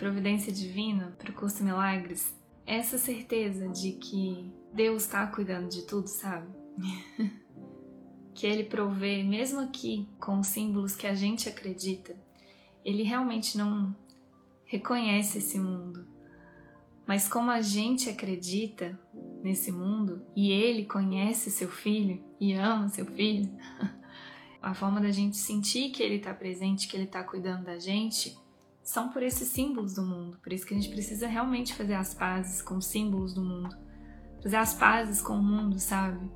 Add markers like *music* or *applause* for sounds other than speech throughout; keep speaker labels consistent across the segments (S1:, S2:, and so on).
S1: providência divina para o curso Milagres essa certeza de que Deus está cuidando de tudo, sabe? *laughs* que Ele provê, mesmo aqui com os símbolos que a gente acredita, Ele realmente não reconhece esse mundo. Mas como a gente acredita nesse mundo e Ele conhece seu filho e ama seu filho, *laughs* a forma da gente sentir que Ele está presente, que Ele está cuidando da gente, são por esses símbolos do mundo. Por isso que a gente precisa realmente fazer as pazes com os símbolos do mundo. Fazer as pazes com o mundo, sabe?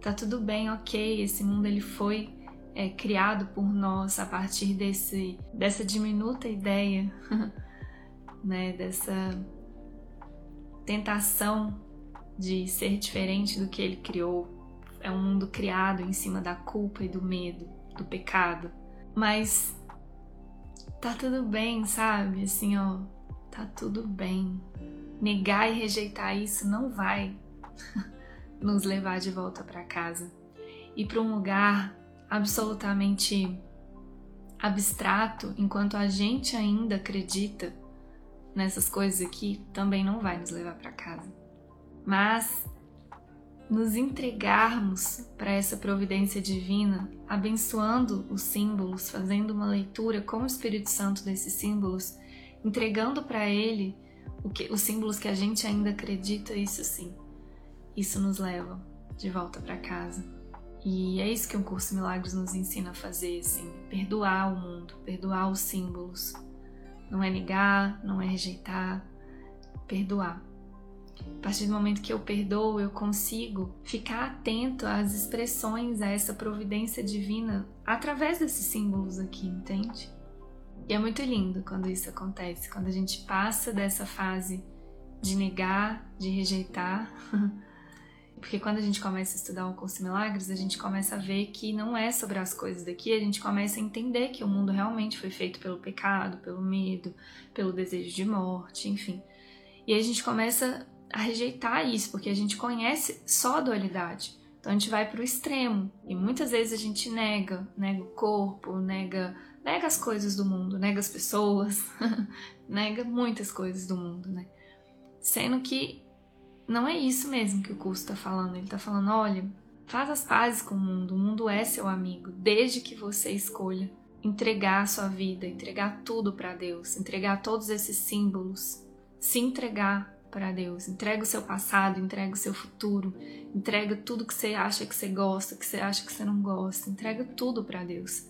S1: Tá tudo bem, ok, esse mundo ele foi é, criado por nós a partir desse, dessa diminuta ideia, *laughs* né? Dessa tentação de ser diferente do que ele criou. É um mundo criado em cima da culpa e do medo, do pecado. Mas tá tudo bem, sabe? Assim, ó, tá tudo bem. Negar e rejeitar isso não vai *laughs* nos levar de volta para casa e para um lugar absolutamente abstrato, enquanto a gente ainda acredita nessas coisas aqui, também não vai nos levar para casa. Mas nos entregarmos para essa providência divina, abençoando os símbolos, fazendo uma leitura com o Espírito Santo desses símbolos, entregando para Ele que, os símbolos que a gente ainda acredita, isso sim, isso nos leva de volta para casa. E é isso que um curso Milagres nos ensina a fazer, assim, perdoar o mundo, perdoar os símbolos. Não é negar, não é rejeitar, perdoar. A partir do momento que eu perdoo, eu consigo ficar atento às expressões, a essa providência divina através desses símbolos aqui, entende? E é muito lindo quando isso acontece, quando a gente passa dessa fase de negar, de rejeitar. *laughs* Porque quando a gente começa a estudar o curso Milagres, a gente começa a ver que não é sobre as coisas daqui, a gente começa a entender que o mundo realmente foi feito pelo pecado, pelo medo, pelo desejo de morte, enfim. E a gente começa a rejeitar isso, porque a gente conhece só a dualidade. Então a gente vai para o extremo e muitas vezes a gente nega, nega o corpo, nega, nega as coisas do mundo, nega as pessoas, *laughs* nega muitas coisas do mundo, né? Sendo que não é isso mesmo que o curso está falando. Ele está falando, olha, faz as pazes com o mundo. O mundo é seu amigo, desde que você escolha entregar a sua vida, entregar tudo para Deus, entregar todos esses símbolos, se entregar para Deus. Entrega o seu passado, entrega o seu futuro, entrega tudo que você acha que você gosta, que você acha que você não gosta, entrega tudo para Deus.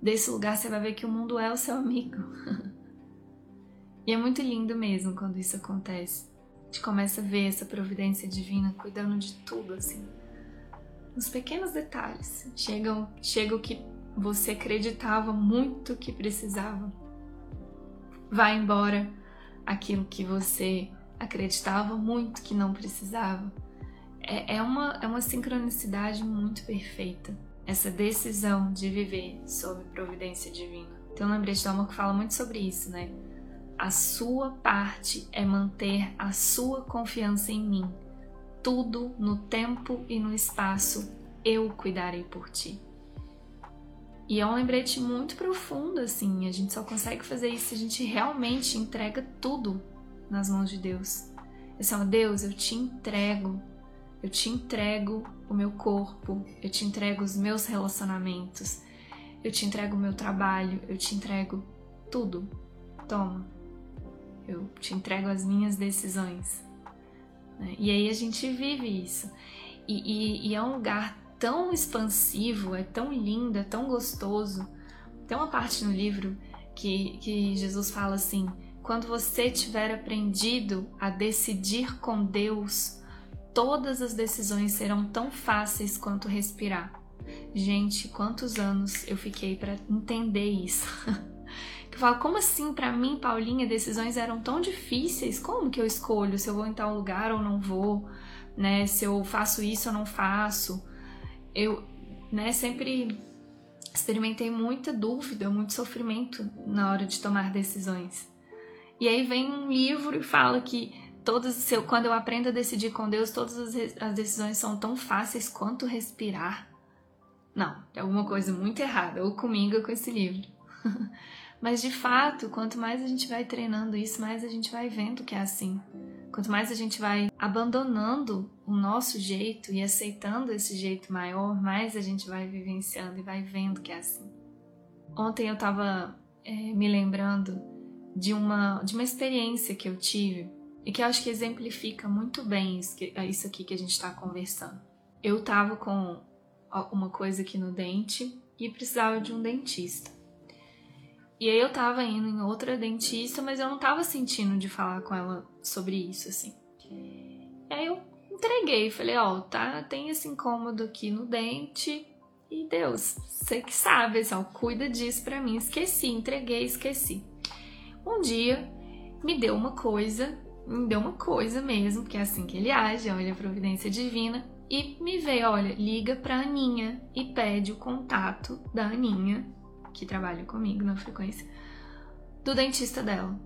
S1: Desse lugar você vai ver que o mundo é o seu amigo. *laughs* e é muito lindo mesmo quando isso acontece. A gente começa a ver essa providência divina cuidando de tudo assim. Nos pequenos detalhes. Chega, chega o que você acreditava muito que precisava. Vai embora aquilo que você acreditava muito que não precisava. É, é, uma, é uma sincronicidade muito perfeita, essa decisão de viver sob providência divina. Então, lembrei de Dalma que fala muito sobre isso, né? A sua parte é manter a sua confiança em mim. Tudo no tempo e no espaço eu cuidarei por ti. E é um lembrete muito profundo, assim. A gente só consegue fazer isso se a gente realmente entrega tudo nas mãos de Deus. Eu falo, Deus, eu te entrego, eu te entrego o meu corpo, eu te entrego os meus relacionamentos, eu te entrego o meu trabalho, eu te entrego tudo. Toma, eu te entrego as minhas decisões. Né? E aí a gente vive isso. E, e, e é um lugar tão expansivo, é tão lindo, é tão gostoso. Tem uma parte no livro que, que Jesus fala assim: quando você tiver aprendido a decidir com Deus, todas as decisões serão tão fáceis quanto respirar. Gente, quantos anos eu fiquei para entender isso? *laughs* que fala, como assim para mim, Paulinha, decisões eram tão difíceis? Como que eu escolho se eu vou em tal lugar ou não vou, né? Se eu faço isso ou não faço? Eu, né, sempre experimentei muita dúvida, muito sofrimento na hora de tomar decisões. E aí vem um livro e fala que todas, se eu, quando eu aprendo a decidir com Deus, todas as, as decisões são tão fáceis quanto respirar. Não, tem alguma coisa muito errada, ou comigo com esse livro. *laughs* Mas de fato, quanto mais a gente vai treinando isso, mais a gente vai vendo que é assim. Quanto mais a gente vai abandonando o nosso jeito e aceitando esse jeito maior, mais a gente vai vivenciando e vai vendo que é assim. Ontem eu estava é, me lembrando de uma, de uma experiência que eu tive e que eu acho que exemplifica muito bem isso, que, isso aqui que a gente está conversando. Eu estava com uma coisa aqui no dente e precisava de um dentista. E aí eu tava indo em outra dentista, mas eu não tava sentindo de falar com ela sobre isso, assim. E aí eu entreguei, falei, ó, oh, tá, tem esse incômodo aqui no dente. E Deus, você que sabe, assim, cuida disso pra mim. Esqueci, entreguei, esqueci. Um dia me deu uma coisa, me deu uma coisa mesmo, que é assim que ele age, olha a providência divina. E me veio, olha, liga pra Aninha e pede o contato da Aninha que trabalha comigo na frequência, do dentista dela.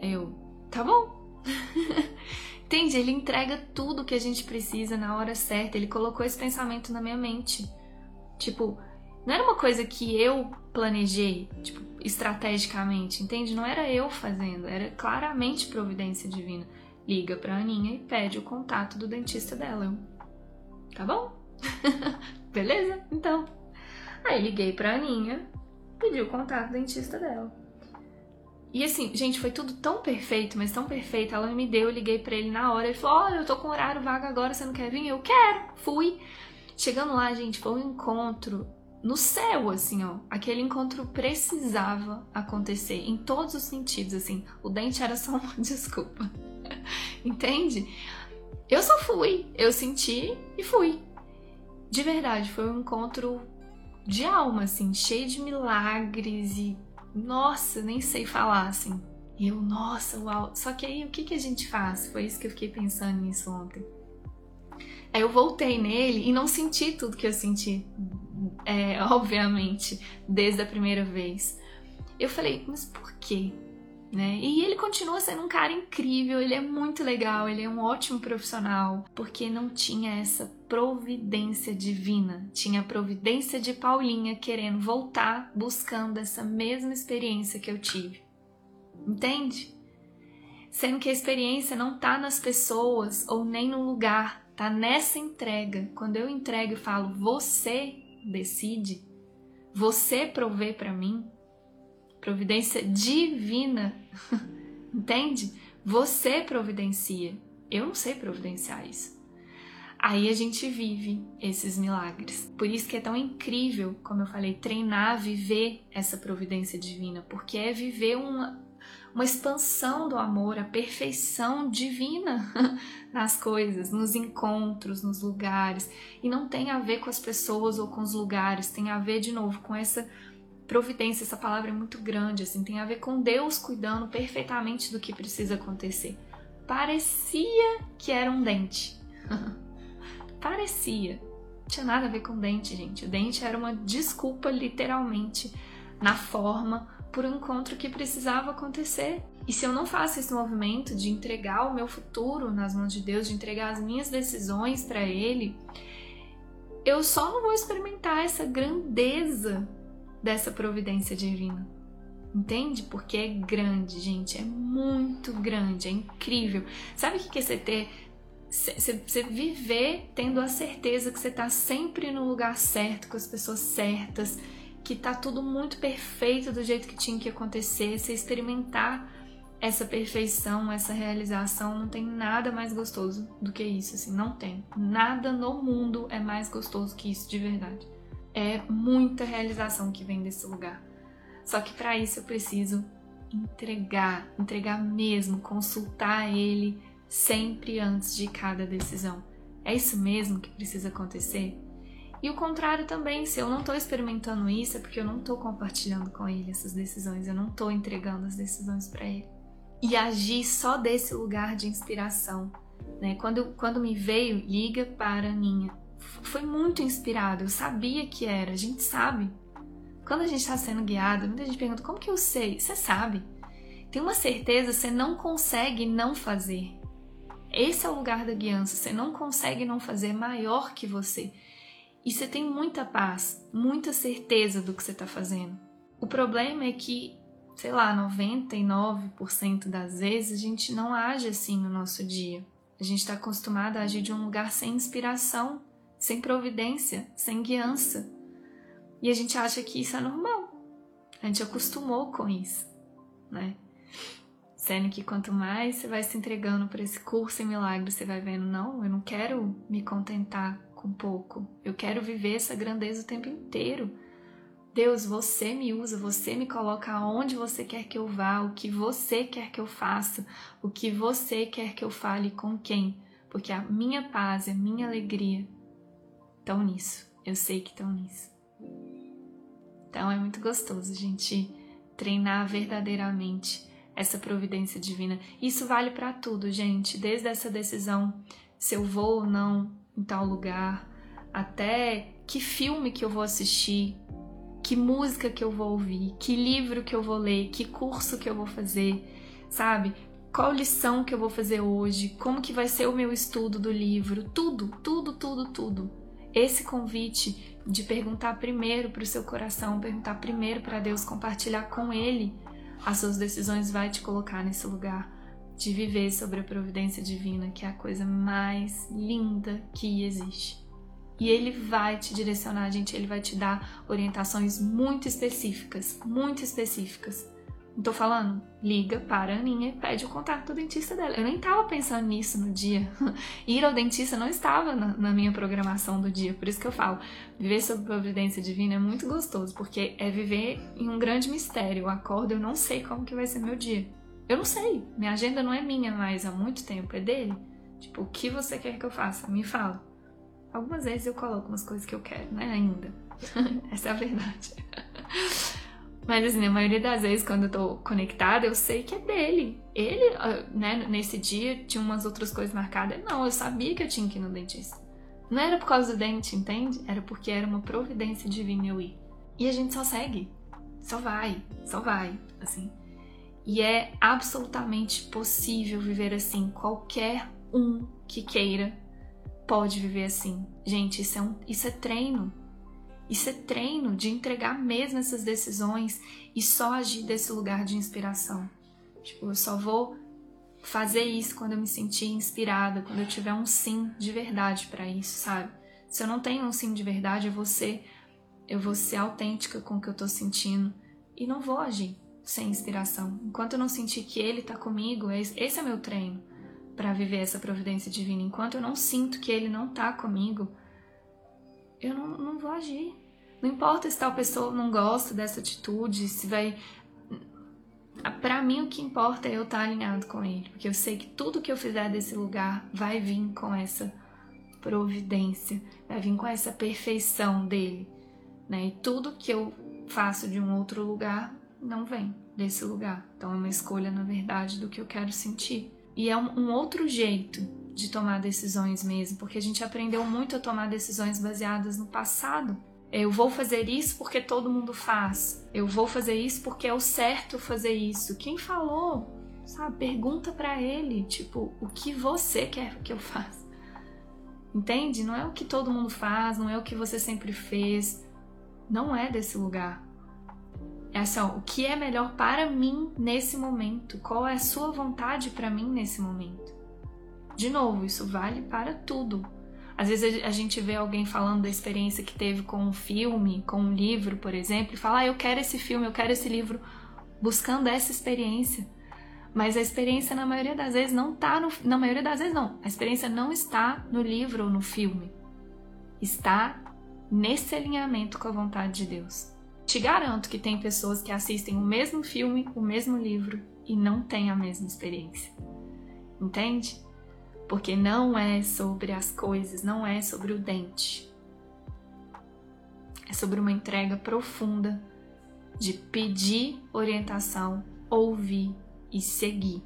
S1: Eu, tá bom. *laughs* Entende? Ele entrega tudo que a gente precisa na hora certa. Ele colocou esse pensamento na minha mente. Tipo, não era uma coisa que eu planejei, tipo, estrategicamente, entende? Não era eu fazendo, era claramente providência divina. Liga pra Aninha e pede o contato do dentista dela. Eu, tá bom? *laughs* Beleza? Então. Aí liguei pra Aninha, pediu o contato do dentista dela. E assim, gente, foi tudo tão perfeito, mas tão perfeito. Ela me deu, eu liguei para ele na hora. Ele falou: Olha, eu tô com horário vago agora, você não quer vir? Eu quero. Fui. Chegando lá, gente, foi um encontro no céu, assim, ó. Aquele encontro precisava acontecer em todos os sentidos, assim. O dente era só uma *laughs* desculpa. Entende? Eu só fui, eu senti e fui. De verdade, foi um encontro de alma, assim, cheio de milagres e. Nossa, nem sei falar, assim. E eu, nossa, uau. Só que aí o que, que a gente faz? Foi isso que eu fiquei pensando nisso ontem. Aí eu voltei nele e não senti tudo que eu senti, é, obviamente, desde a primeira vez. Eu falei, mas por quê? né? E ele continua sendo um cara incrível, ele é muito legal, ele é um ótimo profissional, porque não tinha essa providência divina, tinha a providência de Paulinha querendo voltar buscando essa mesma experiência que eu tive. Entende? Sendo que a experiência não tá nas pessoas ou nem no lugar, tá nessa entrega. Quando eu entrego e falo, você decide, você provê para mim, providência divina, *laughs* entende? Você providencia. Eu não sei providenciar isso. Aí a gente vive esses milagres. Por isso que é tão incrível, como eu falei, treinar, viver essa providência divina, porque é viver uma, uma expansão do amor, a perfeição divina *laughs* nas coisas, nos encontros, nos lugares. E não tem a ver com as pessoas ou com os lugares, tem a ver, de novo, com essa providência, essa palavra é muito grande, assim, tem a ver com Deus cuidando perfeitamente do que precisa acontecer. Parecia que era um dente. *laughs* Parecia. Não tinha nada a ver com dente, gente. O dente era uma desculpa, literalmente, na forma, por um encontro que precisava acontecer. E se eu não faço esse movimento de entregar o meu futuro nas mãos de Deus, de entregar as minhas decisões para Ele, eu só não vou experimentar essa grandeza dessa providência divina. Entende? Porque é grande, gente, é muito grande, é incrível. Sabe o que é você ter? Você viver tendo a certeza que você está sempre no lugar certo, com as pessoas certas, que tá tudo muito perfeito do jeito que tinha que acontecer, você experimentar essa perfeição, essa realização, não tem nada mais gostoso do que isso, assim, não tem. Nada no mundo é mais gostoso que isso de verdade é muita realização que vem desse lugar. Só que para isso eu preciso entregar, entregar mesmo, consultar ele sempre antes de cada decisão. É isso mesmo que precisa acontecer? E o contrário também, se eu não estou experimentando isso, é porque eu não estou compartilhando com ele essas decisões, eu não estou entregando as decisões para ele. E agir só desse lugar de inspiração. Né? Quando, quando me veio, liga para a Ninha foi muito inspirado, eu sabia que era, a gente sabe. Quando a gente está sendo guiado, muita gente pergunta: como que eu sei? Você sabe. Tem uma certeza, você não consegue não fazer. Esse é o lugar da guiança, você não consegue não fazer maior que você. E você tem muita paz, muita certeza do que você está fazendo. O problema é que sei lá, 99% das vezes a gente não age assim no nosso dia. A gente está acostumado a agir de um lugar sem inspiração, sem providência, sem guiança. E a gente acha que isso é normal. A gente acostumou com isso, né? Sendo que quanto mais você vai se entregando para esse curso em milagre, você vai vendo, não, eu não quero me contentar com pouco. Eu quero viver essa grandeza o tempo inteiro. Deus, você me usa, você me coloca aonde você quer que eu vá, o que você quer que eu faça, o que você quer que eu fale com quem, porque a minha paz a minha alegria estão nisso. Eu sei que estão nisso. Então é muito gostoso a gente treinar verdadeiramente essa providência divina. Isso vale para tudo, gente, desde essa decisão se eu vou ou não em tal lugar, até que filme que eu vou assistir, que música que eu vou ouvir, que livro que eu vou ler, que curso que eu vou fazer, sabe? Qual lição que eu vou fazer hoje, como que vai ser o meu estudo do livro, tudo, tudo, tudo, tudo. Esse convite de perguntar primeiro para o seu coração, perguntar primeiro para Deus, compartilhar com Ele as suas decisões, vai te colocar nesse lugar de viver sobre a providência divina, que é a coisa mais linda que existe. E ele vai te direcionar, gente, ele vai te dar orientações muito específicas, muito específicas. Não tô falando, liga para a Aninha e pede o contato do dentista dela. Eu nem tava pensando nisso no dia. *laughs* Ir ao dentista não estava na, na, minha programação do dia. Por isso que eu falo, viver sob providência divina é muito gostoso, porque é viver em um grande mistério. Eu acordo, eu não sei como que vai ser meu dia. Eu não sei. Minha agenda não é minha mais há muito tempo, é dele. Tipo, o que você quer que eu faça? Me fala. Algumas vezes eu coloco umas coisas que eu quero, né? Ainda. *laughs* Essa é a verdade. *laughs* Mas assim, a maioria das vezes quando eu tô conectada, eu sei que é dele. Ele, ah, né, nesse dia tinha umas outras coisas marcadas. Não, eu sabia que eu tinha que ir no dentista. Não era por causa do dente, entende? Era porque era uma providência divina eu ir. E a gente só segue. Só vai, só vai, assim. E é absolutamente possível viver assim. Qualquer um que queira pode viver assim. Gente, isso é, um, isso é treino. Isso é treino de entregar mesmo essas decisões e só agir desse lugar de inspiração. Tipo, eu só vou fazer isso quando eu me sentir inspirada, quando eu tiver um sim de verdade para isso, sabe? Se eu não tenho um sim de verdade, eu vou ser, eu vou ser autêntica com o que eu tô sentindo e não vou agir sem inspiração. Enquanto eu não sentir que ele tá comigo, esse é meu treino para viver essa providência divina. Enquanto eu não sinto que Ele não está comigo, eu não, não vou agir. Não importa se tal pessoa não gosta dessa atitude, se vai. Para mim, o que importa é eu estar tá alinhado com Ele, porque eu sei que tudo que eu fizer desse lugar vai vir com essa providência, vai vir com essa perfeição dele, né? E tudo que eu faço de um outro lugar não vem desse lugar. Então é uma escolha, na verdade, do que eu quero sentir. E é um, outro jeito de tomar decisões mesmo, porque a gente aprendeu muito a tomar decisões baseadas no passado. Eu vou fazer isso porque todo mundo faz. Eu vou fazer isso porque é o certo fazer isso. Quem falou? Sabe? Pergunta para ele, tipo, o que você quer que eu faça? Entende? Não é o que todo mundo faz, não é o que você sempre fez. Não é desse lugar. É assim, ó, o que é melhor para mim nesse momento? Qual é a sua vontade para mim nesse momento? De novo, isso vale para tudo. Às vezes a gente vê alguém falando da experiência que teve com um filme, com um livro, por exemplo, e fala: ah, eu quero esse filme, eu quero esse livro, buscando essa experiência. Mas a experiência, na maioria das vezes, não está no. Na maioria das vezes, não. A experiência não está no livro ou no filme. Está nesse alinhamento com a vontade de Deus. Te garanto que tem pessoas que assistem o mesmo filme, o mesmo livro e não têm a mesma experiência. Entende? Porque não é sobre as coisas, não é sobre o dente. É sobre uma entrega profunda de pedir orientação, ouvir e seguir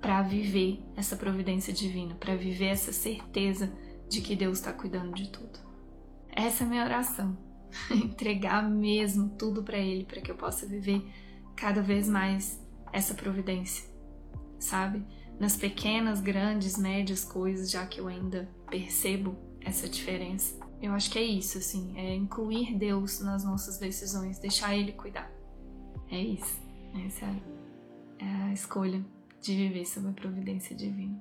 S1: para viver essa providência divina, para viver essa certeza de que Deus está cuidando de tudo. Essa é a minha oração. *laughs* entregar mesmo tudo para Ele, para que eu possa viver cada vez mais essa providência, sabe? Nas pequenas, grandes, médias coisas, já que eu ainda percebo essa diferença. Eu acho que é isso, assim, é incluir Deus nas nossas decisões, deixar Ele cuidar. É isso. Essa é a escolha de viver sob a providência divina.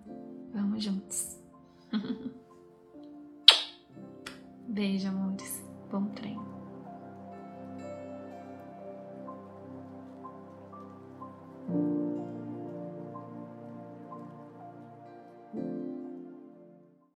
S1: Vamos juntos. *laughs* Beijo, amores. Bom treino.